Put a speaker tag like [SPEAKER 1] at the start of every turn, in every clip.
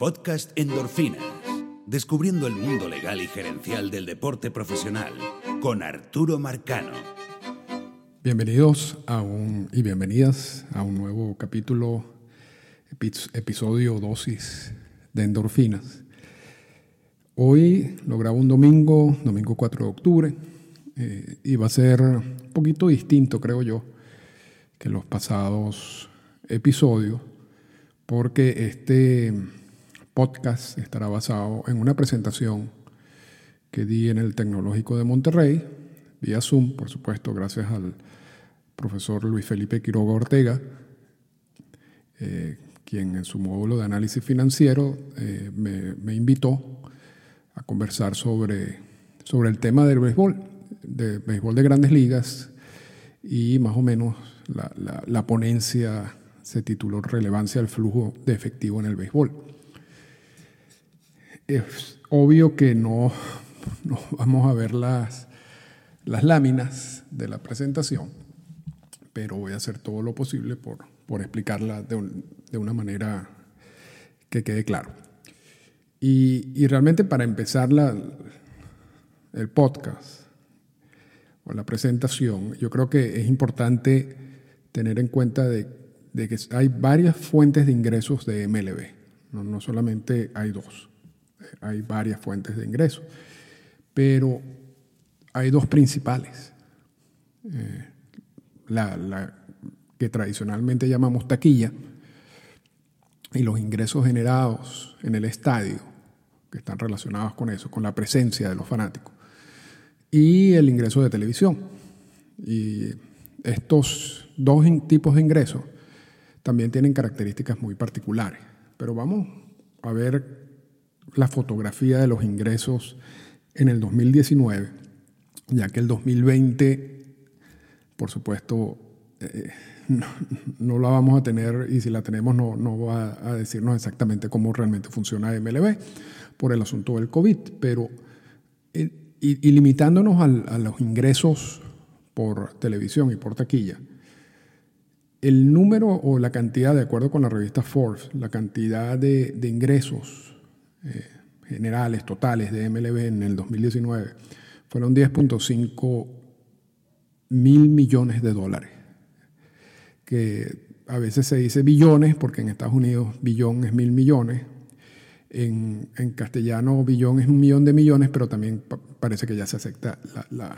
[SPEAKER 1] podcast Endorfinas, descubriendo el mundo legal y gerencial del deporte profesional, con Arturo Marcano.
[SPEAKER 2] Bienvenidos a un, y bienvenidas a un nuevo capítulo, episodio dosis de endorfinas. Hoy lo grabo un domingo, domingo 4 de octubre, eh, y va a ser un poquito distinto, creo yo, que los pasados episodios, porque este podcast estará basado en una presentación que di en el Tecnológico de Monterrey, vía Zoom, por supuesto, gracias al profesor Luis Felipe Quiroga Ortega, eh, quien en su módulo de análisis financiero eh, me, invitó a conversar sobre, sobre el tema del béisbol, de béisbol de grandes ligas y más o menos la, la ponencia se tituló Relevancia del flujo de efectivo en el béisbol es obvio que no, vamos a ver las, las láminas de la presentación, pero voy a hacer todo lo posible por, por explicarla de, una manera que quede claro. Y, realmente para empezar la, el podcast o la presentación, yo creo que es importante tener en cuenta de, que hay varias fuentes de ingresos de MLB, no, no solamente hay dos hay varias fuentes de ingreso, pero hay dos principales. Eh, la, que tradicionalmente llamamos taquilla y los ingresos generados en el estadio, que están relacionados con eso, con la presencia de los fanáticos, y el ingreso de televisión. Y estos dos tipos de ingresos también tienen características muy particulares, pero vamos a ver la fotografía de los ingresos en el 2019, ya que el 2020, por supuesto, eh, no, la vamos a tener y si la tenemos no, va a decirnos exactamente cómo realmente funciona MLB por el asunto del COVID, pero eh, y, limitándonos a los ingresos por televisión y por taquilla, el número o la cantidad, de acuerdo con la revista Forbes, la cantidad de ingresos eh, generales, totales de MLB en el 2019 fueron 10.5 mil millones de dólares. Que a veces se dice billones, porque en Estados Unidos billón es mil millones. En, castellano billón es un millón de millones, pero también parece que ya se acepta la,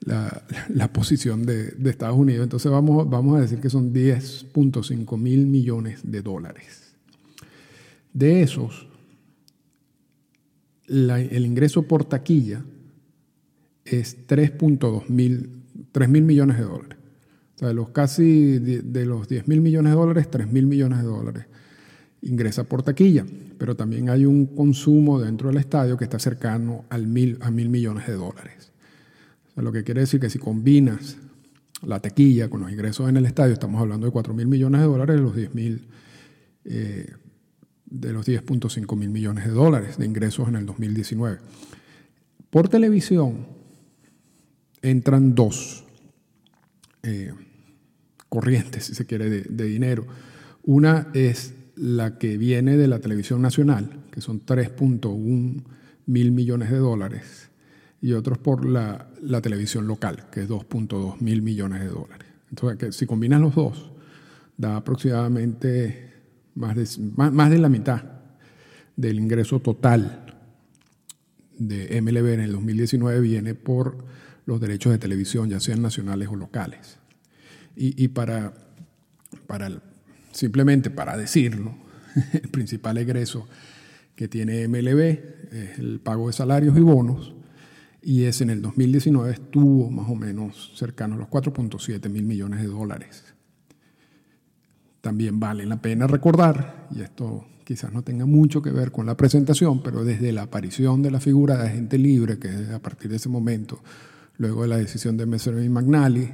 [SPEAKER 2] la, posición de, de, Estados Unidos. Entonces vamos, vamos a decir que son 10.5 mil millones de dólares. De esos, el ingreso por taquilla es 3.2 mil, 3 mil millones de dólares. O sea, de los casi de, los 10 mil millones de dólares, 3 mil millones de dólares ingresa por taquilla. Pero también hay un consumo dentro del estadio que está cercano al mil, a mil millones de dólares. O sea, lo que quiere decir que si combinas la taquilla con los ingresos en el estadio, estamos hablando de 4 mil millones de dólares, los 10 mil eh, de los 10.5 mil millones de dólares de ingresos en el 2019. Por televisión entran dos eh, corrientes, si se quiere, de, dinero. Una es la que viene de la televisión nacional, que son 3.1 mil millones de dólares, y otros por la, la televisión local, que es 2.2 mil millones de dólares. Entonces, que si combinas los dos, da aproximadamente más de, más, de la mitad del ingreso total de MLB en el 2019 viene por los derechos de televisión, ya sean nacionales o locales. Y, para, para, simplemente para decirlo, el principal egreso que tiene MLB es el pago de salarios y bonos, y ese en el 2019 estuvo más o menos cercano a los 4.7 mil millones de dólares. También vale la pena recordar, y esto quizás no tenga mucho que ver con la presentación, pero desde la aparición de la figura de agente libre, que a partir de ese momento, luego de la decisión de Messervy McNally,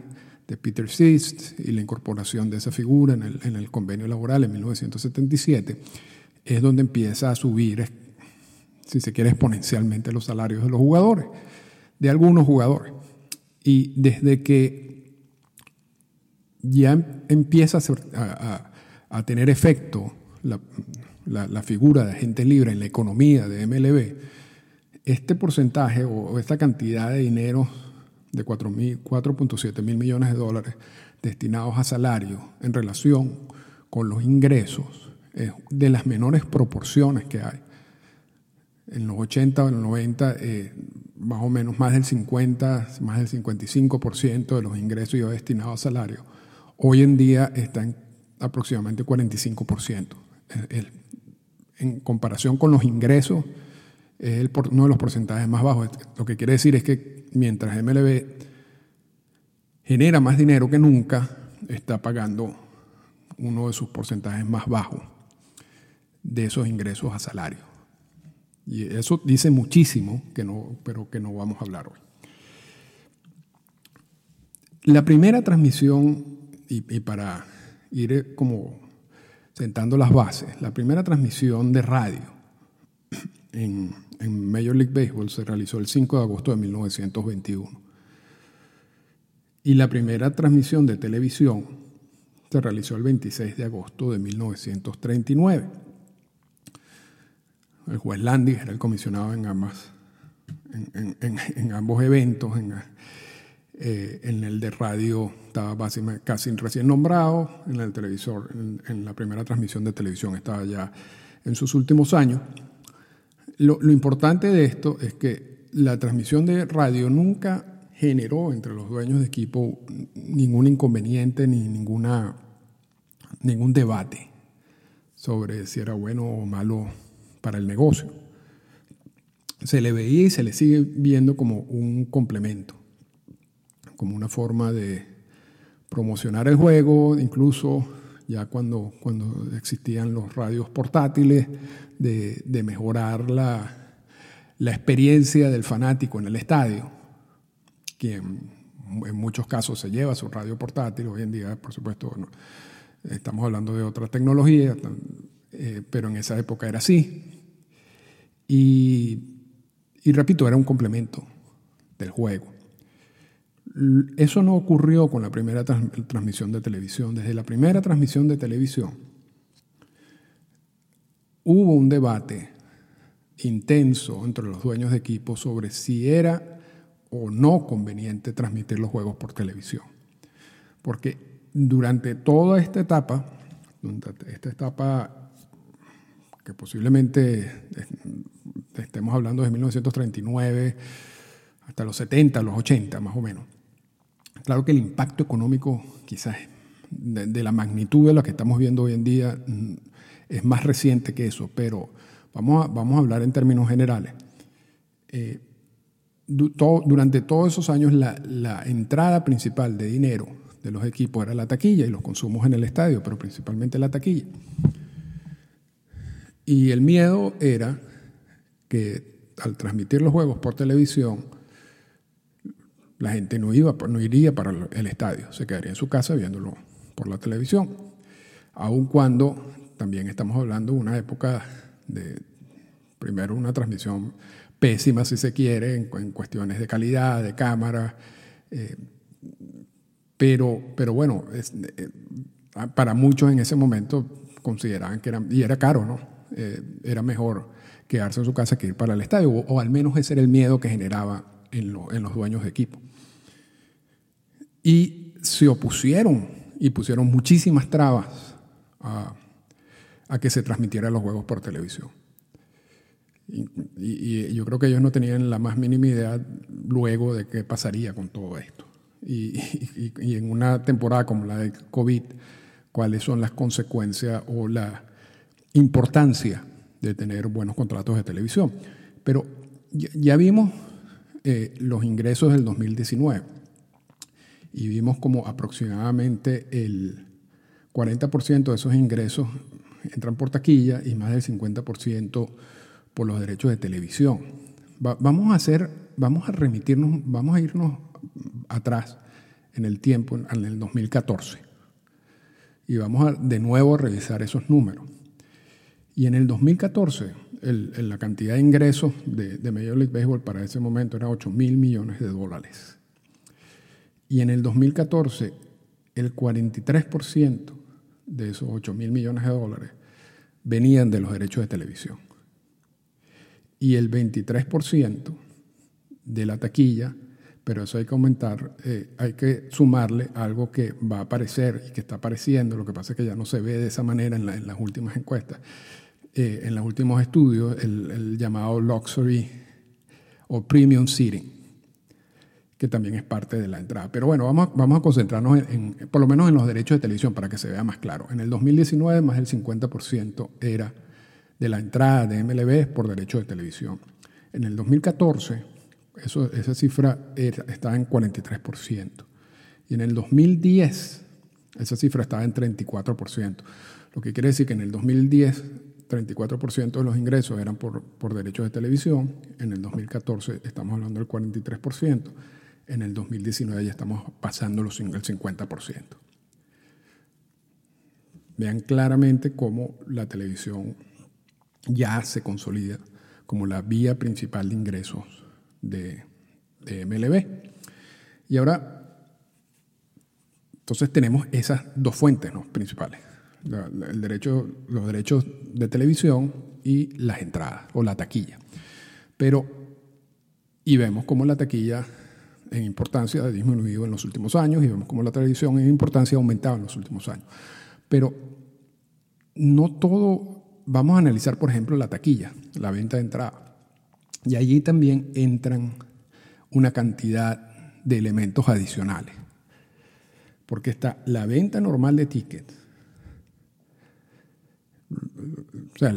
[SPEAKER 2] de Peter Sist y la incorporación de esa figura en el, en el convenio laboral en 1977, es donde empieza a subir, si se quiere, exponencialmente los salarios de los jugadores, de algunos jugadores. Y desde que ya empieza a, tener efecto la, figura de agente libre en la economía de MLB, este porcentaje o, esta cantidad de dinero de 4.7 mil millones de dólares destinados a salarios en relación con los ingresos es de las menores proporciones que hay. En los 80 o en los 90, eh, más o menos más del 50, más del 55% de los ingresos iba destinados a salarios. Hoy en día está en aproximadamente 45%. en comparación con los ingresos, es uno de los porcentajes más bajos. Lo que quiere decir es que mientras MLB genera más dinero que nunca, está pagando uno de sus porcentajes más bajos de esos ingresos a salario. Y eso dice muchísimo, que no, pero que no vamos a hablar hoy. La primera transmisión, y, para ir como sentando las bases, la primera transmisión de radio en, en Major League Baseball se realizó el 5 de agosto de 1921. Y la primera transmisión de televisión se realizó el 26 de agosto de 1939. El juez Landis era el comisionado en, ambas, en, ambos eventos. Eh, en, el de radio estaba casi recién nombrado, en el televisor, en, la primera transmisión de televisión estaba ya en sus últimos años. Lo, lo importante de esto es que la transmisión de radio nunca generó entre los dueños de equipo ningún inconveniente ni ninguna, ningún debate sobre si era bueno o malo para el negocio. Se le veía y se le sigue viendo como un complemento, como una forma de promocionar el juego, incluso ya cuando, cuando existían los radios portátiles, de, mejorar la, la experiencia del fanático en el estadio quien en muchos casos se lleva su radio portátil. Hoy en día, por supuesto, estamos hablando de otra tecnología, eh, pero en esa época era así. Y, repito, era un complemento del juego. Eso no ocurrió con la primera transmisión de televisión. Desde la primera transmisión de televisión hubo un debate intenso entre los dueños de equipo sobre si era o no conveniente transmitir los juegos por televisión. Porque durante toda esta etapa, esta etapa que posiblemente estemos hablando de 1939 hasta los 70, los 80 más o menos, claro que el impacto económico quizás de, la magnitud de lo que estamos viendo hoy en día mm, es más reciente que eso, pero vamos a, vamos a hablar en términos generales. Eh, durante todos esos años la, entrada principal de dinero de los equipos era la taquilla y los consumos en el estadio, pero principalmente la taquilla. Y el miedo era que al transmitir los juegos por televisión, la gente no, iba, no iría para el estadio, se quedaría en su casa viéndolo por la televisión. Aun cuando también estamos hablando de una época de, primero, una transmisión pésima si se quiere en, cuestiones de calidad, de cámara. Eh, pero, pero bueno, eh, para muchos en ese momento consideraban que era, y era caro, ¿no? Eh, era mejor quedarse en su casa que ir para el estadio, o, al menos ese era el miedo que generaba en, en los dueños de equipo. Y se opusieron y pusieron muchísimas trabas a, a que se transmitieran los juegos por televisión. Y, yo creo que ellos no tenían la más mínima idea luego de qué pasaría con todo esto. Y, y, en una temporada como la de COVID, cuáles son las consecuencias o la importancia de tener buenos contratos de televisión. Pero ya, vimos eh, los ingresos del 2019 y vimos como aproximadamente el 40% de esos ingresos entran por taquilla y más del 50% por los derechos de televisión. vamos a hacer, vamos a remitirnos, vamos a irnos atrás en el tiempo, en el 2014. Y vamos a de nuevo a revisar esos números. Y en el 2014, la cantidad de ingresos de, de, Major League Baseball para ese momento era 8 mil millones de dólares. Y en el 2014, el 43% de esos 8 mil millones de dólares venían de los derechos de televisión. Y el 23% de la taquilla, pero eso hay que aumentar, eh, hay que sumarle algo que va a aparecer y que está apareciendo, lo que pasa es que ya no se ve de esa manera en, las últimas encuestas, eh, en los últimos estudios, el, el llamado luxury o premium seating que también es parte de la entrada. Pero bueno, vamos, vamos a concentrarnos en, por lo menos en los derechos de televisión para que se vea más claro. En el 2019 más del 50% era de la entrada de MLB por derechos de televisión. En el 2014 eso, esa cifra estaba en 43%. Y en el 2010 esa cifra estaba en 34%. Lo que quiere decir que en el 2010 34% de los ingresos eran por, por derechos de televisión. En el 2014 estamos hablando del 43% en el 2019 ya estamos pasando los, el 50%. Vean claramente cómo la televisión ya se consolida como la vía principal de ingresos de, MLB. Y ahora, entonces tenemos esas dos fuentes principales, el derecho, los derechos de televisión y las entradas o la taquilla. Pero, y vemos cómo la taquilla en importancia ha disminuido en los últimos años y vemos como la televisión en importancia ha aumentado en los últimos años. Pero no todo, vamos a analizar por ejemplo la taquilla, la venta de entrada. Y allí también entran una cantidad de elementos adicionales. Porque está la venta normal de tickets. O sea,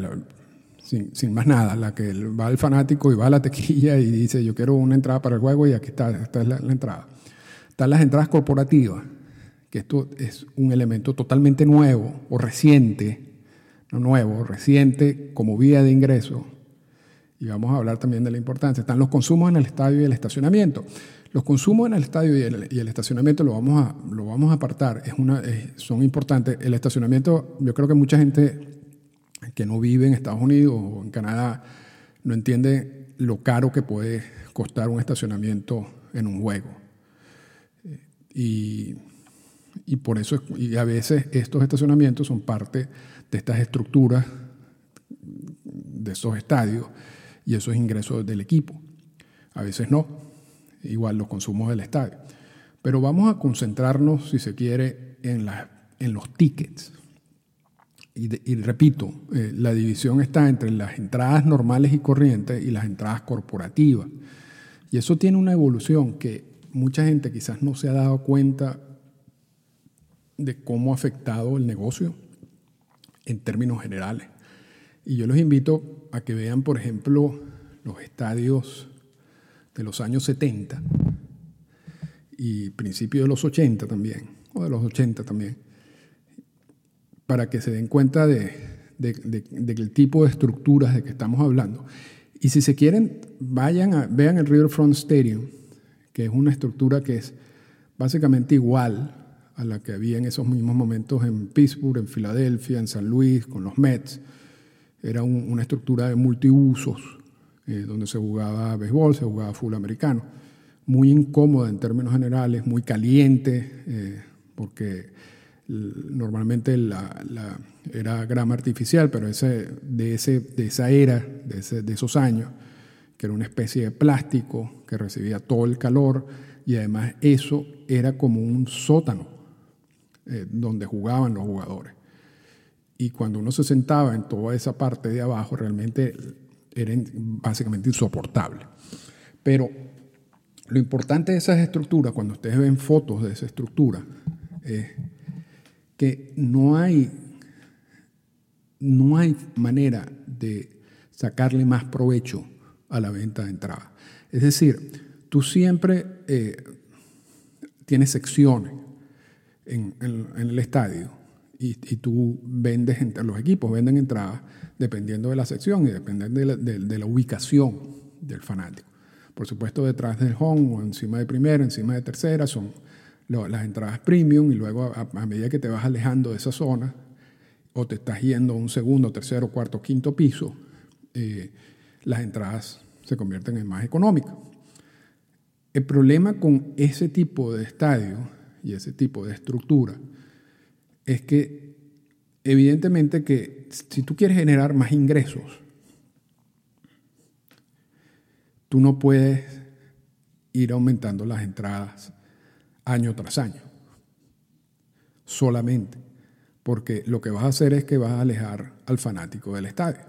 [SPEAKER 2] sin, más nada, la que va al fanático y va a la tequilla y dice yo quiero una entrada para el juego y aquí está, esta es la, entrada. Están las entradas corporativas, que esto es un elemento totalmente nuevo o reciente, no nuevo, reciente como vía de ingreso. Y vamos a hablar también de la importancia. Están los consumos en el estadio y el estacionamiento. Los consumos en el estadio y el, estacionamiento lo vamos a, lo vamos a apartar, es una, son importantes. El estacionamiento, yo creo que mucha gente que no vive en Estados Unidos o en Canadá no entiende lo caro que puede costar un estacionamiento en un juego. Y, por eso, y a veces estos estacionamientos son parte de estas estructuras de esos estadios y esos ingresos del equipo. A veces no, igual los consumos del estadio. Pero vamos a concentrarnos, si se quiere, en, en los tickets. Y, repito, eh, la división está entre las entradas normales y corrientes y las entradas corporativas. Y eso tiene una evolución que mucha gente quizás no se ha dado cuenta de cómo ha afectado el negocio en términos generales. Y yo los invito a que vean, por ejemplo, los estadios de los años 70 y principios de los 80 también, o de los 80 también para que se den cuenta de, del tipo de estructuras de que estamos hablando. Y si se quieren, vayan a, vean el Riverfront Stadium, que es una estructura que es básicamente igual a la que había en esos mismos momentos en Pittsburgh, en Filadelfia, en San Luis, con los Mets. Era una estructura de multiusos, eh, donde se jugaba béisbol, se jugaba full americano. Muy incómoda en términos generales, muy caliente, eh, porque normalmente la, era grama artificial, pero ese, de, ese, de esa era, de, de, esos años, que era una especie de plástico que recibía todo el calor y además eso era como un sótano eh, donde jugaban los jugadores. Y cuando uno se sentaba en toda esa parte de abajo, realmente era básicamente insoportable. Pero lo importante de esas estructuras, cuando ustedes ven fotos de esa estructura, es que no hay, no hay manera de sacarle más provecho a la venta de entrada. Es decir, tú siempre eh, tienes secciones en, el estadio y, tú vendes, los equipos venden entradas dependiendo de la sección y dependiendo de la, ubicación del fanático. Por supuesto, detrás del home o encima de primera, encima de tercera, son las entradas premium y luego a, medida que te vas alejando de esa zona o te estás yendo a un segundo, tercero, cuarto, quinto piso, eh, las entradas se convierten en más económicas. El problema con ese tipo de estadio y ese tipo de estructura es que evidentemente que si tú quieres generar más ingresos, tú no puedes ir aumentando las entradas año tras año, solamente, porque lo que vas a hacer es que vas a alejar al fanático del estadio.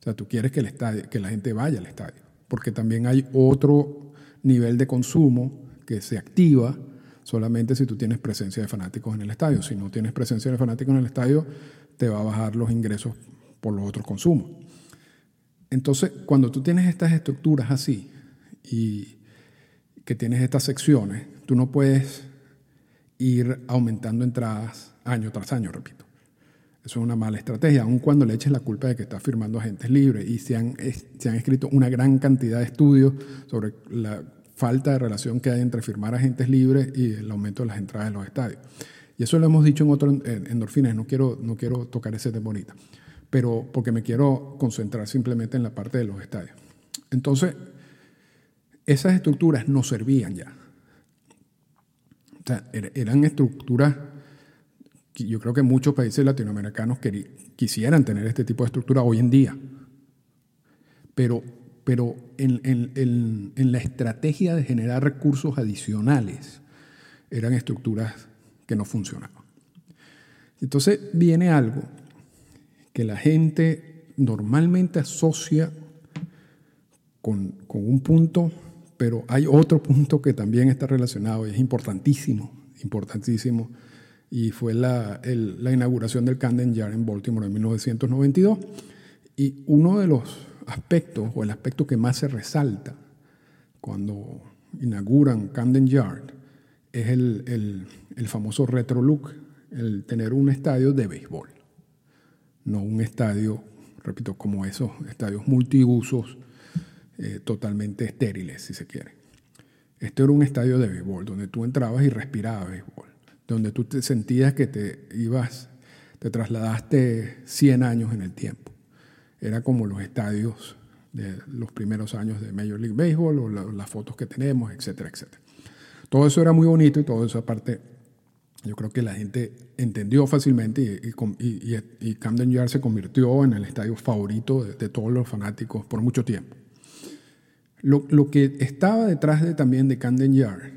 [SPEAKER 2] O sea, tú quieres que, el estadio, que la gente vaya al estadio, porque también hay otro nivel de consumo que se activa solamente si tú tienes presencia de fanáticos en el estadio. Si no tienes presencia de fanáticos en el estadio, te va a bajar los ingresos por los otros consumos. Entonces, cuando tú tienes estas estructuras así y que tienes estas secciones, tú no puedes ir aumentando entradas año tras año, repito. Eso es una mala estrategia, aun cuando le eches la culpa de que estás firmando agentes libres. Y se han, se han escrito una gran cantidad de estudios sobre la falta de relación que hay entre firmar agentes libres y el aumento de las entradas de los estadios. Y eso lo hemos dicho en otros endorfines, no quiero, no quiero tocar ese tema ahorita, pero porque me quiero concentrar simplemente en la parte de los estadios. Entonces, esas estructuras no servían ya. O sea, er, eran estructuras que yo creo que muchos países latinoamericanos quisieran tener este tipo de estructura hoy en día. Pero pero en, la estrategia de generar recursos adicionales eran estructuras que no funcionaban. Entonces viene algo que la gente normalmente asocia con, un punto, pero hay otro punto que también está relacionado y es importantísimo, importantísimo, y fue la, la inauguración del Camden Yard en Baltimore en 1992. Y uno de los aspecto o el aspecto que más se resalta cuando inauguran Camden Yard es el, famoso retro look, el tener un estadio de béisbol, no un estadio, repito, como esos estadios multiusos eh, totalmente estériles, si se quiere. Este era un estadio de béisbol, donde tú entrabas y respirabas béisbol, donde tú te sentías que te ibas, te trasladaste 100 años en el tiempo era como los estadios de los primeros años de Major League Baseball o las fotos que tenemos, etcétera, etcétera. Todo eso era muy bonito y todo eso aparte yo creo que la gente entendió fácilmente y, Camden Yard se convirtió en el estadio favorito de, todos los fanáticos por mucho tiempo. Lo, lo, que estaba detrás de, también de Camden Yard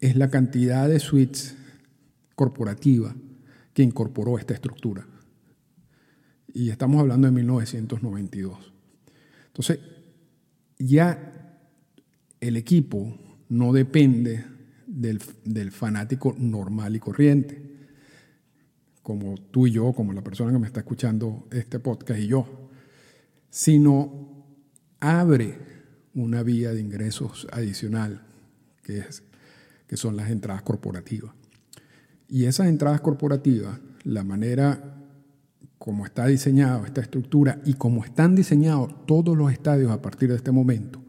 [SPEAKER 2] es la cantidad de suites corporativa que incorporó esta estructura. Y estamos hablando de 1992. Entonces, ya el equipo no depende del, fanático normal y corriente, como tú y yo, como la persona que me está escuchando este podcast y yo, sino abre una vía de ingresos adicional, que, son las entradas corporativas. Y esas entradas corporativas, la manera como está diseñado esta estructura y como están diseñados todos los estadios a partir de este momento,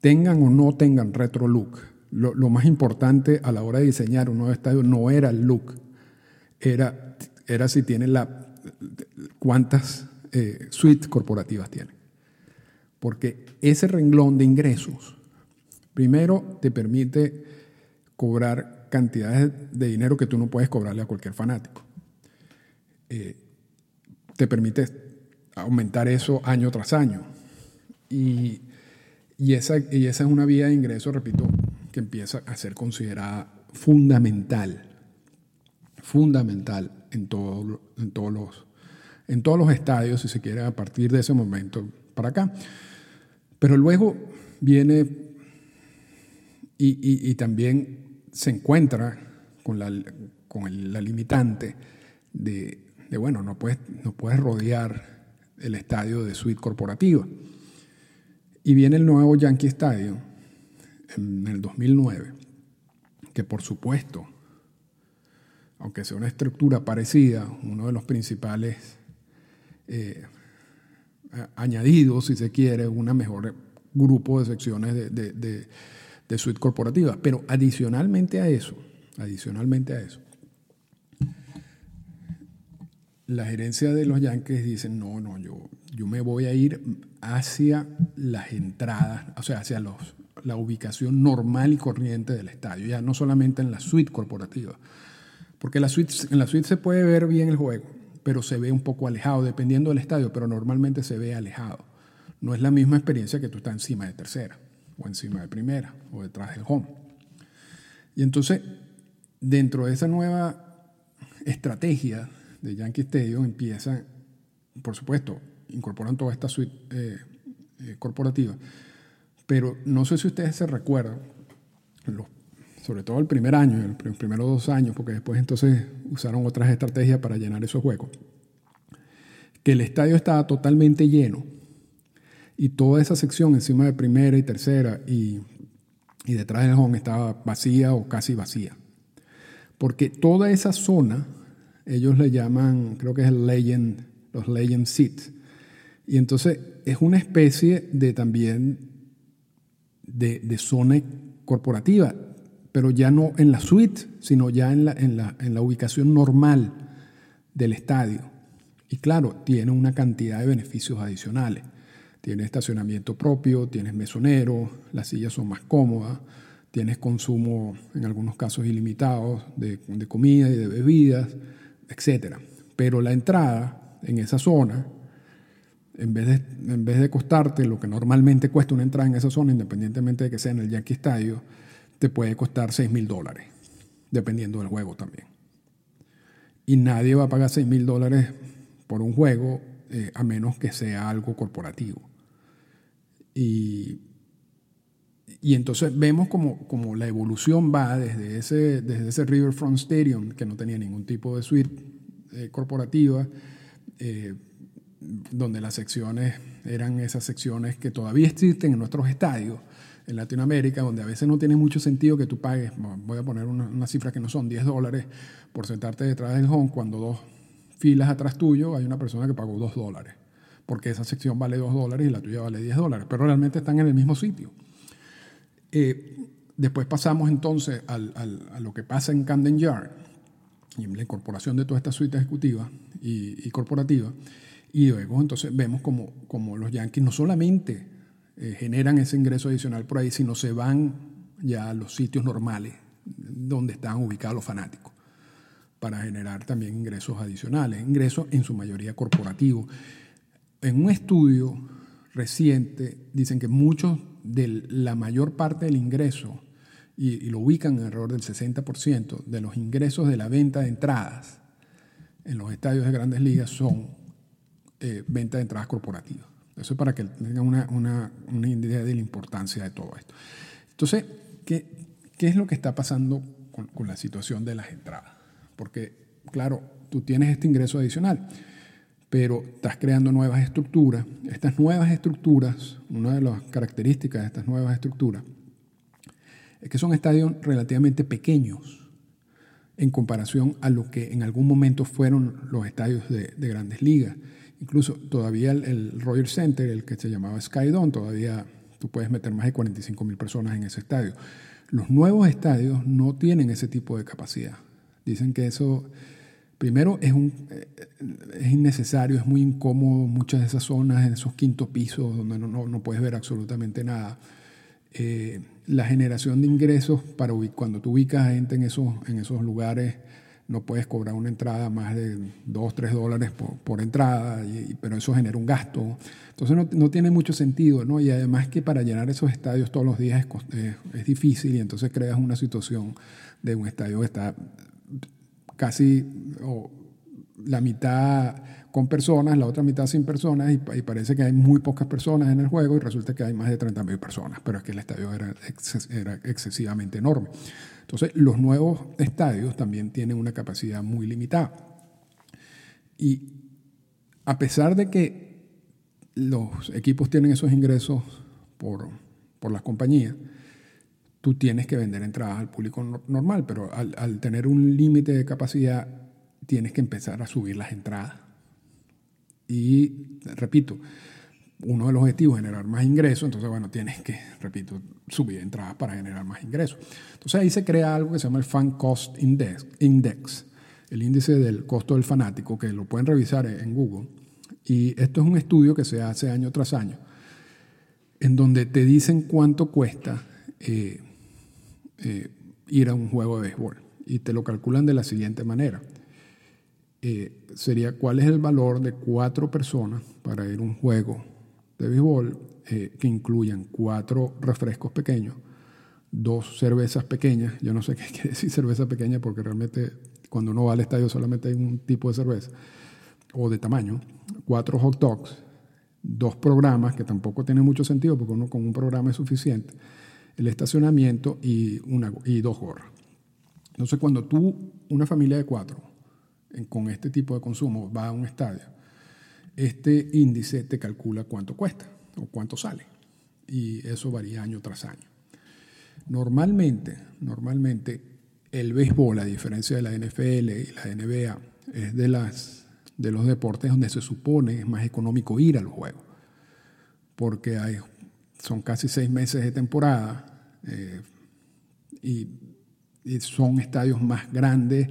[SPEAKER 2] tengan o no tengan retro look, lo, más importante a la hora de diseñar un nuevo estadio no era el look, era, era si tiene la, cuántas eh, suites corporativas tiene. Porque ese renglón de ingresos, primero te permite cobrar cantidades de dinero que tú no puedes cobrarle a cualquier fanático. Eh, te permite aumentar eso año tras año. Y, esa, y esa es una vía de ingreso, repito, que empieza a ser considerada fundamental, fundamental en, todo, en, todos los, en todos los estadios, si se quiere, a partir de ese momento para acá. Pero luego viene y, también se encuentra con la, limitante de de bueno, no puedes, no puedes rodear el estadio de suite corporativa. Y viene el nuevo Yankee Stadium en el 2009, que por supuesto, aunque sea una estructura parecida, uno de los principales eh, añadidos, si se quiere, una mejor grupo de secciones de, de, de suite corporativa. Pero adicionalmente a eso, adicionalmente a eso, la gerencia de los Yankees dice, no, no, yo, yo me voy a ir hacia las entradas, o sea, hacia los, la ubicación normal y corriente del estadio, ya no solamente en la suite corporativa, Porque la suite, en la suite se puede ver bien el juego, pero se ve un poco alejado, dependiendo del estadio, pero normalmente se ve alejado. No es la misma experiencia que tú estás encima de tercera, o encima de primera, o detrás del home. Y entonces, dentro de esa nueva estrategia de Yankee Stadium, empiezan, por supuesto, incorporan toda esta suite eh, eh, corporativa, pero no sé si ustedes se recuerdan, sobre todo el primer año, los primeros dos años, porque después entonces usaron otras estrategias para llenar esos huecos, que el estadio estaba totalmente lleno y toda esa sección encima de primera y tercera y, y detrás del home estaba vacía o casi vacía. Porque toda esa zona, ellos le llaman, creo que es el legend, los legend seats. Y entonces es una especie de también de, de zona corporativa, pero ya no en la suite, sino ya en la, en la, en la ubicación normal del estadio. Y claro, tiene una cantidad de beneficios adicionales. Tiene estacionamiento propio, tienes mesonero, las sillas son más cómodas, tienes consumo en algunos casos ilimitados de, de comida y de bebidas, etc. Pero la entrada en esa zona, en vez, de, en vez de costarte lo que normalmente cuesta una entrada en esa zona, independientemente de que sea en el Yankee Estadio, te puede costar 6 mil dólares, dependiendo del juego también. Y nadie va a pagar 6 mil dólares por un juego eh, a menos que sea algo corporativo. Y, y entonces vemos como, como, la evolución va desde ese, desde ese Riverfront Stadium, que no tenía ningún tipo de suite eh, corporativa, eh, donde las secciones eran esas secciones que todavía existen en nuestros estadios en Latinoamérica, donde a veces no tiene mucho sentido que tú pagues, voy a poner una, una cifra que no son 10 dólares por sentarte detrás del home, cuando dos filas atrás tuyo hay una persona que pagó 2 dólares porque esa sección vale 2 dólares y la tuya vale 10 dólares, pero realmente están en el mismo sitio. Eh, después pasamos entonces al, al, a lo que pasa en Camden Yard y en la incorporación de toda esta suite ejecutiva y, y corporativa. Y luego entonces vemos como, como los Yankees no solamente eh, generan ese ingreso adicional por ahí, sino se van ya a los sitios normales donde están ubicados los fanáticos para generar también ingresos adicionales, ingresos en su mayoría corporativos en un estudio reciente dicen que muchos de la mayor parte del ingreso, y, lo ubican alrededor del 60% de los ingresos de la venta de entradas en los estadios de grandes ligas son eh, venta de entradas corporativas. Eso es para que tengan una, una, una, idea de la importancia de todo esto. Entonces, ¿qué, qué es lo que está pasando con, la situación de las entradas? Porque, claro, tú tienes este ingreso adicional pero estás creando nuevas estructuras. Estas nuevas estructuras, una de las características de estas nuevas estructuras, es que son estadios relativamente pequeños en comparación a lo que en algún momento fueron los estadios de grandes ligas. Incluso todavía el, el, Royal Center, el que se llamaba Skydome, todavía tú puedes meter más de 45 mil personas en ese estadio. Los nuevos estadios no tienen ese tipo de capacidad. Dicen que eso Primero, es, un, eh, es innecesario, es muy incómodo muchas de esas zonas, en esos quintos pisos donde no, no, no puedes ver absolutamente nada. Eh, la generación de ingresos, para cuando tú ubicas a gente en esos, en esos lugares, no puedes cobrar una entrada más de 2, 3 dólares por, entrada, y, pero eso genera un gasto. Entonces no, no, tiene mucho sentido, ¿no? Y además que para llenar esos estadios todos los días es, es, es difícil y entonces creas una situación de un estadio que está casi la mitad con personas, la otra mitad sin personas, y, parece que hay muy pocas personas en el juego y resulta que hay más de 30.000 personas, pero es que el estadio era, era excesivamente enorme. Entonces, los nuevos estadios también tienen una capacidad muy limitada. Y a pesar de que los equipos tienen esos ingresos por, por las compañías, tú tienes que vender entradas al público normal, pero al, al tener un límite de capacidad tienes que empezar a subir las entradas. Y repito, uno de los objetivos es generar más ingresos, entonces bueno, tienes que, repito, subir entradas para generar más ingresos. Entonces ahí se crea algo que se llama el Fan Cost Index, el índice del costo del fanático, que lo pueden revisar en Google. Y esto es un estudio que se hace año tras año, en donde te dicen cuánto cuesta eh, eh, ir a un juego de béisbol. y te lo calculan de la siguiente manera. Eh, sería cuál es el valor de cuatro personas para ir a un juego de béisbol eh, que incluyan cuatro refrescos pequeños, dos cervezas pequeñas, yo no sé qué quiere decir cerveza pequeña porque realmente cuando uno va al estadio solamente hay un tipo de cerveza o de tamaño, cuatro hot dogs, dos programas que tampoco tiene mucho sentido porque uno con un programa es suficiente, el estacionamiento y, una, y dos gorras. Entonces cuando tú, una familia de cuatro, con este tipo de consumo va a un estadio, este índice te calcula cuánto cuesta o cuánto sale. Y eso varía año tras año. Normalmente, normalmente el béisbol, a diferencia de la NFL y la NBA, es de, las, de los deportes donde se supone es más económico ir al juego. Porque hay, son casi seis meses de temporada eh, y, y son estadios más grandes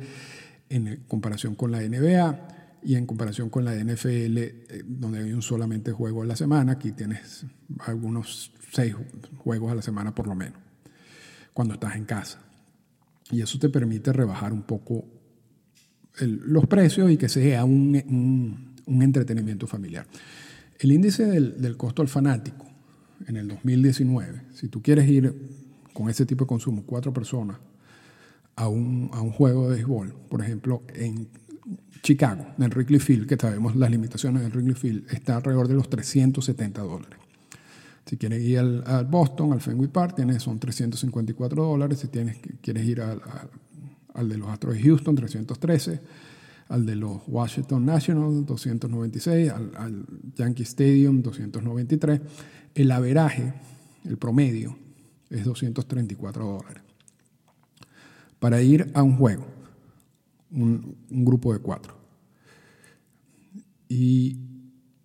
[SPEAKER 2] en comparación con la NBA y en comparación con la NFL, eh, donde hay un solamente juego a la semana, aquí tienes algunos seis juegos a la semana por lo menos, cuando estás en casa. Y eso te permite rebajar un poco los precios y que sea un, un, entretenimiento familiar. El índice del, costo al fanático en el 2019, si tú quieres ir con ese tipo de consumo, cuatro personas, a un, a un juego de béisbol, por ejemplo, en Chicago, en Wrigley Field, que sabemos las limitaciones del Wrigley Field, está alrededor de los 370 dólares. Si quieres ir al, Boston, al Fenway Park, tienes, son 354 dólares. Si tienes, quieres ir al, al de los Astros de Houston, 313. Al de los Washington Nationals, 296. Al, al Yankee Stadium, 293. El averaje, el promedio, es 234 dólares para ir a un juego, un, grupo de cuatro. Y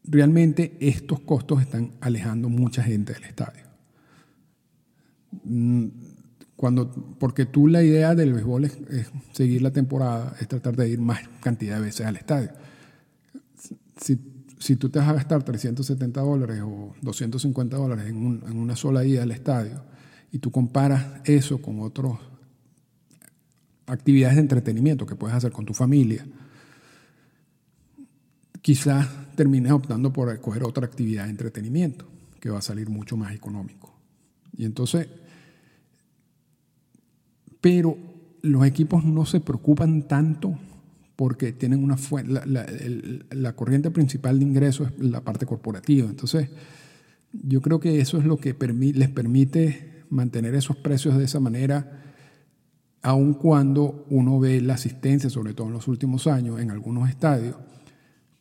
[SPEAKER 2] realmente estos costos están alejando mucha gente del estadio. Mm, cuando, porque tú la idea del béisbol es, seguir la temporada, es tratar de ir más cantidad de veces al estadio. Si, si tú te vas a gastar 370 dólares o 250 dólares en, en una sola ida al estadio y tú comparas eso con otros actividades de entretenimiento que puedes hacer con tu familia, quizás termines optando por escoger otra actividad de entretenimiento que va a salir mucho más económico. Y entonces, pero los equipos no se preocupan tanto porque tienen una la, la, corriente principal de ingresos es la parte corporativa. Entonces, yo creo que eso es lo que les permite mantener esos precios de esa manera aun cuando uno ve la asistencia, sobre todo en los últimos años, en algunos estadios,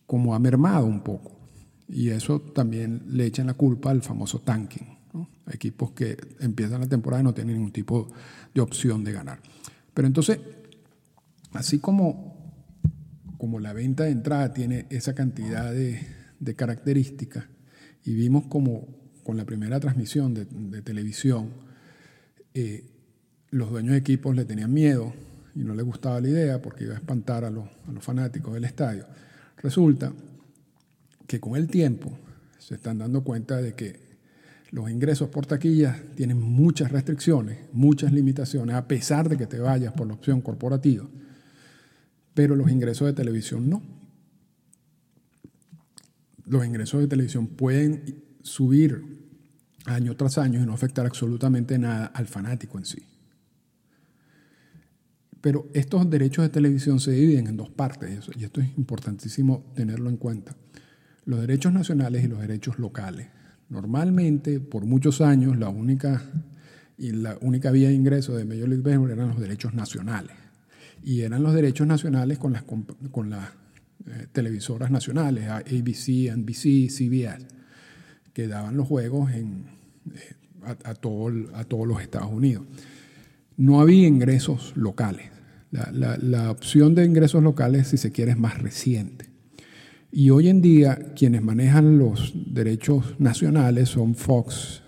[SPEAKER 2] como ha mermado un poco. Y eso también le echan la culpa al famoso tanking. Equipos que empiezan la temporada y no tienen ningún tipo de opción de ganar. Pero entonces, así como, como la venta de entrada tiene esa cantidad de, características, y vimos como con la primera transmisión de, televisión, eh, los dueños de equipos le tenían miedo y no les gustaba la idea porque iba a espantar a los, fanáticos del estadio. Resulta que con el tiempo se están dando cuenta de que los ingresos por taquilla tienen muchas restricciones, muchas limitaciones, a pesar de que te vayas por la opción corporativa, pero los ingresos de televisión no. Los ingresos de televisión pueden subir año tras año y no afectar absolutamente nada al fanático en sí. Pero estos derechos de televisión se dividen en dos partes, y esto es importantísimo tenerlo en cuenta. Los derechos nacionales y los derechos locales. Normalmente, por muchos años, la única, y la única vía de ingreso de Major League Baseball eran los derechos nacionales. Y eran los derechos nacionales con las, con las eh, televisoras nacionales, ABC, NBC, CBS, que daban los juegos en, eh, a, todo, a todos los Estados Unidos no había ingresos locales. La, opción de ingresos locales, si se quiere, es más reciente. Y hoy en día quienes manejan los derechos nacionales son Fox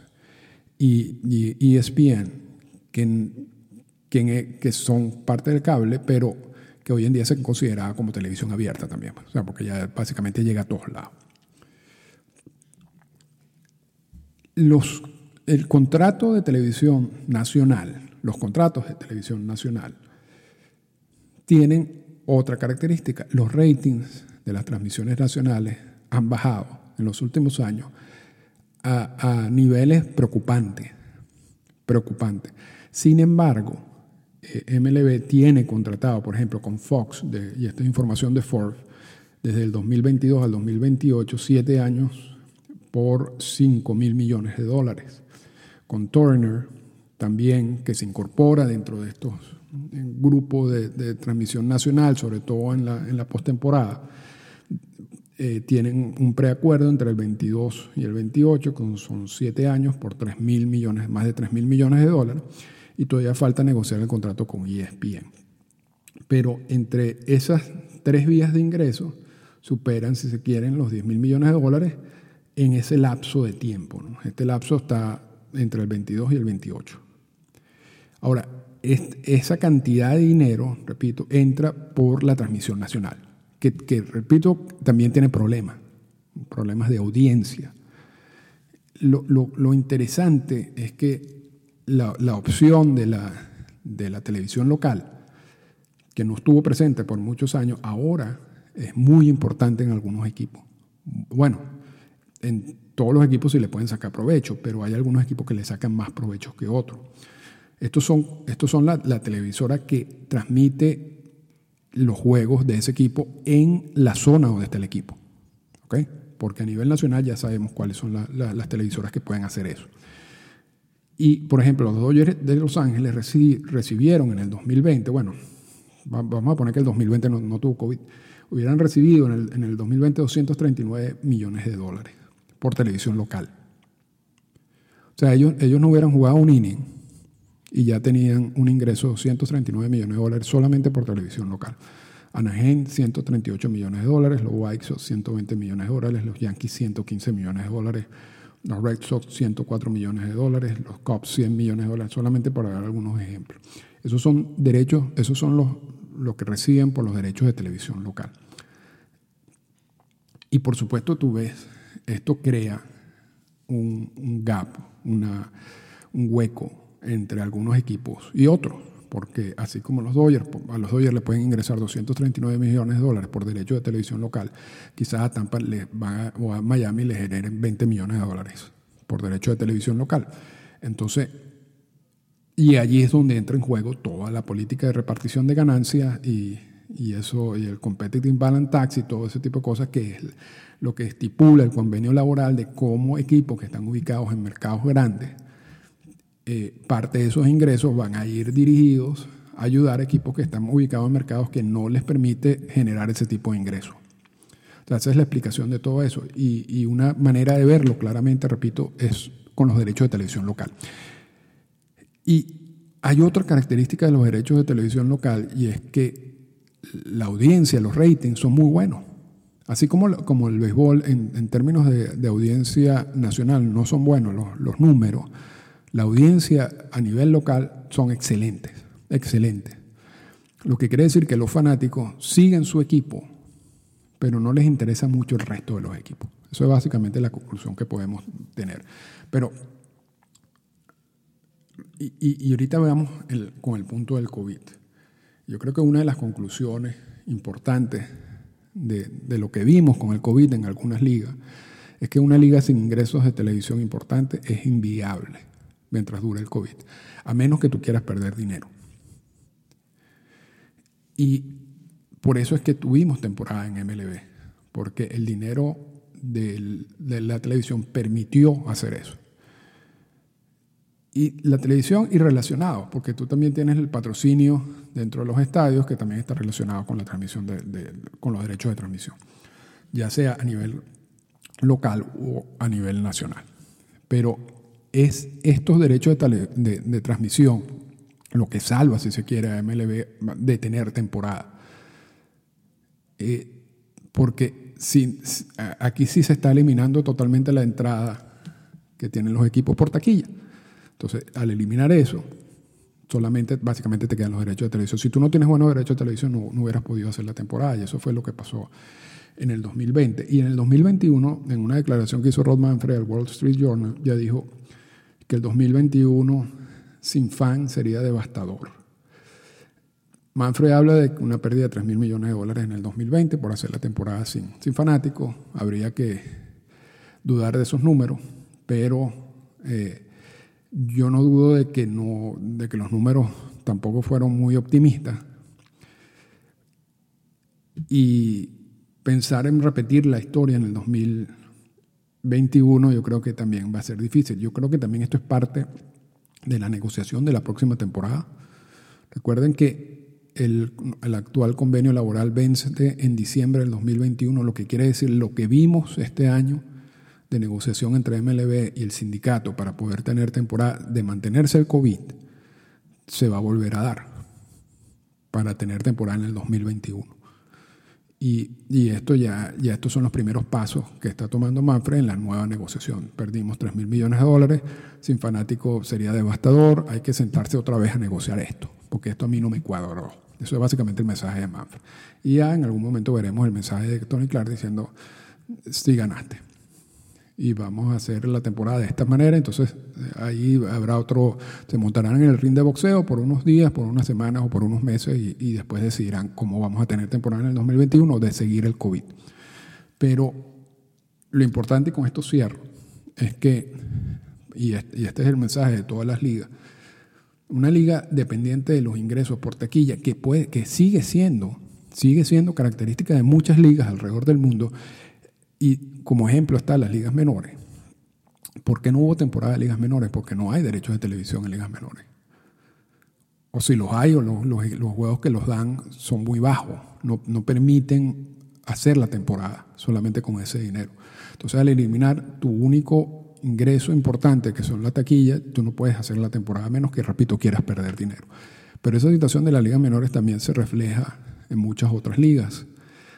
[SPEAKER 2] y, ESPN, que, son parte del cable, pero que hoy en día se considera como televisión abierta también, o sea, porque ya básicamente llega a todos lados. El contrato de televisión nacional los contratos de televisión nacional tienen otra característica. Los ratings de las transmisiones nacionales han bajado en los últimos años a, niveles preocupantes. Preocupantes. Sin embargo, eh, MLB tiene contratado, por ejemplo, con Fox, y esta es información de Forbes, desde el 2022 al 2028, siete años por 5 mil millones de dólares. Con Turner, también, que se incorpora dentro de estos grupos de, transmisión nacional, sobre todo en la, en postemporada, eh, tienen un preacuerdo entre el 22 y el 28, que son siete años por 3 mil millones, más de 3 mil millones de dólares, y todavía falta negociar el contrato con ESPN. Pero entre esas tres vías de ingreso superan, si se quieren, los 10 mil millones de dólares en ese lapso de tiempo. Este lapso está entre el 22 y el 28. Ahora, esa cantidad de dinero, repito, entra por la transmisión nacional, que, repito, también tiene problemas, problemas de audiencia. Lo, interesante es que la, opción de la, de la televisión local, que no estuvo presente por muchos años, ahora es muy importante en algunos equipos. Bueno, en todos los equipos sí le pueden sacar provecho, pero hay algunos equipos que le sacan más provecho que otros. Estos son, estos son la, televisora que transmite los juegos de ese equipo en la zona donde está el equipo. Porque a nivel nacional ya sabemos cuáles son las televisoras que pueden hacer eso. Y, por ejemplo, los Dodgers de Los Ángeles recibieron en el 2020, bueno, vamos a poner que el 2020 no, tuvo COVID, hubieran recibido en el, en el 2020 239 millones de dólares por televisión local. O sea, ellos, ellos no hubieran jugado un inning y ya tenían un ingreso de 139 millones de dólares solamente por televisión local. Anaheim 138 millones de dólares, los White Sox 120 millones de dólares, los Yankees 115 millones de dólares, los Red Sox 104 millones de dólares, los Cubs 100 millones de dólares, solamente para dar algunos ejemplos. Esos son derechos, esos son los, los que reciben por los derechos de televisión local. Y por supuesto tú ves, esto crea un, un gap, una, un hueco entre algunos equipos y otros, porque así como los Dodgers, a los Dodgers le pueden ingresar 239 millones de dólares por derecho de televisión local, quizás a Tampa le van o a Miami le generen 20 millones de dólares por derecho de televisión local. Entonces, y allí es donde entra en juego toda la política de repartición de ganancias y, y eso, y el competitive balance tax y todo ese tipo de cosas que es lo que estipula el convenio laboral de cómo equipos que están ubicados en mercados grandes eh, parte de esos ingresos van a ir dirigidos a ayudar a equipos que están ubicados en mercados que no les permite generar ese tipo de ingresos. Entonces, esa es la explicación de todo eso. Y, una manera de verlo claramente, repito, es con los derechos de televisión local. Y hay otra característica de los derechos de televisión local y es que la audiencia, los ratings son muy buenos. Así como, como el béisbol en, términos de, audiencia nacional no son buenos los, los números, la audiencia a nivel local son excelentes, excelentes. Lo que quiere decir que los fanáticos siguen su equipo, pero no les interesa mucho el resto de los equipos. Eso es básicamente la conclusión que podemos tener. Pero, y, ahorita veamos con el punto del COVID. Yo creo que una de las conclusiones importantes de, de lo que vimos con el COVID en algunas ligas es que una liga sin ingresos de televisión importante es inviable mientras dure el COVID, a menos que tú quieras perder dinero. Y por eso es que tuvimos temporada en MLB, porque el dinero de la televisión permitió hacer eso. Y la televisión y relacionado, porque tú también tienes el patrocinio dentro de los estadios que también está relacionado con la transmisión de, con los derechos de transmisión, ya sea a nivel local o a nivel nacional. Pero es estos derechos de, transmisión lo que salva, si se quiere, a MLB de tener temporada. Eh, porque aquí sí se está eliminando totalmente la entrada que tienen los equipos por taquilla. Entonces, al eliminar eso, solamente básicamente te quedan los derechos de televisión. Si tú no tienes buenos derechos de televisión, no, no, hubieras podido hacer la temporada. Y eso fue lo que pasó en el 2020. Y en el 2021, en una declaración que hizo Rod Manfred al Wall Street Journal, ya dijo que el 2021 sin fan sería devastador. Manfred habla de una pérdida de 3 mil millones de dólares en el 2020 por hacer la temporada sin, sin fanáticos. Habría que dudar de esos números, pero eh, yo no dudo de que, no, de que los números tampoco fueron muy optimistas. Y pensar en repetir la historia en el 2021 yo creo que también va a ser difícil. Yo creo que también esto es parte de la negociación de la próxima temporada. Recuerden que el, el, actual convenio laboral vence en diciembre del 2021, lo que quiere decir lo que vimos este año de negociación entre MLB y el sindicato para poder tener temporada de mantenerse el COVID, se va a volver a dar para tener temporada en el 2021. Y, y, esto ya, estos son los primeros pasos que está tomando Manfred en la nueva negociación. Perdimos 3 mil millones de dólares, sin fanático sería devastador, hay que sentarse otra vez a negociar esto, porque esto a mí no me cuadró. Eso es básicamente el mensaje de Manfred. Y ya en algún momento veremos el mensaje de Tony Clark diciendo, sí ganaste y vamos a hacer la temporada de esta manera. Entonces ahí habrá otro, se montarán en el ring de boxeo por unos días, por unas semanas o por unos meses y, después decidirán cómo vamos a tener temporada en el 2021 de seguir el COVID. Pero lo importante con esto cierro es que, y este es el mensaje de todas las ligas, una liga dependiente de los ingresos por taquilla, que, puede, que sigue siendo, sigue siendo característica de muchas ligas alrededor del mundo, y como ejemplo están las ligas menores. ¿Por qué no hubo temporada de ligas menores? Porque no hay derechos de televisión en ligas menores. O si los hay, o los, juegos que los dan son muy bajos. No, no permiten hacer la temporada solamente con ese dinero. Entonces, al eliminar tu único ingreso importante, que son la taquilla, tú no puedes hacer la temporada menos que, repito, quieras perder dinero. Pero esa situación de las ligas menores también se refleja en muchas otras ligas.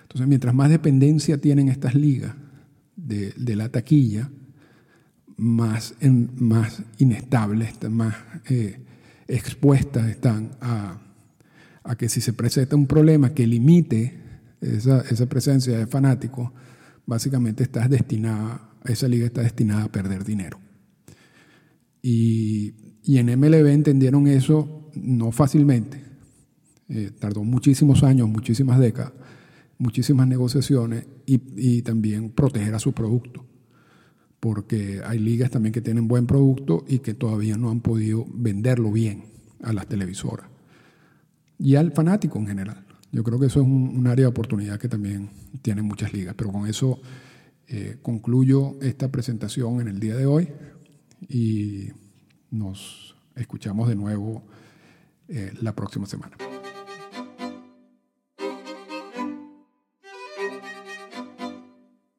[SPEAKER 2] Entonces, mientras más dependencia tienen estas ligas de, la taquilla, más, más inestables, más eh, expuestas están a, que si se presenta un problema que limite esa, presencia de fanáticos, básicamente estás destinada, esa liga está destinada a perder dinero. Y, en MLB entendieron eso no fácilmente. Eh, tardó muchísimos años, muchísimas décadas, muchísimas negociaciones y, también proteger a su producto, porque hay ligas también que tienen buen producto y que todavía no han podido venderlo bien a las televisoras y al fanático en general. Yo creo que eso es un, área de oportunidad que también tienen muchas ligas, pero con eso eh, concluyo esta presentación en el día de hoy y nos escuchamos de nuevo eh, la próxima semana.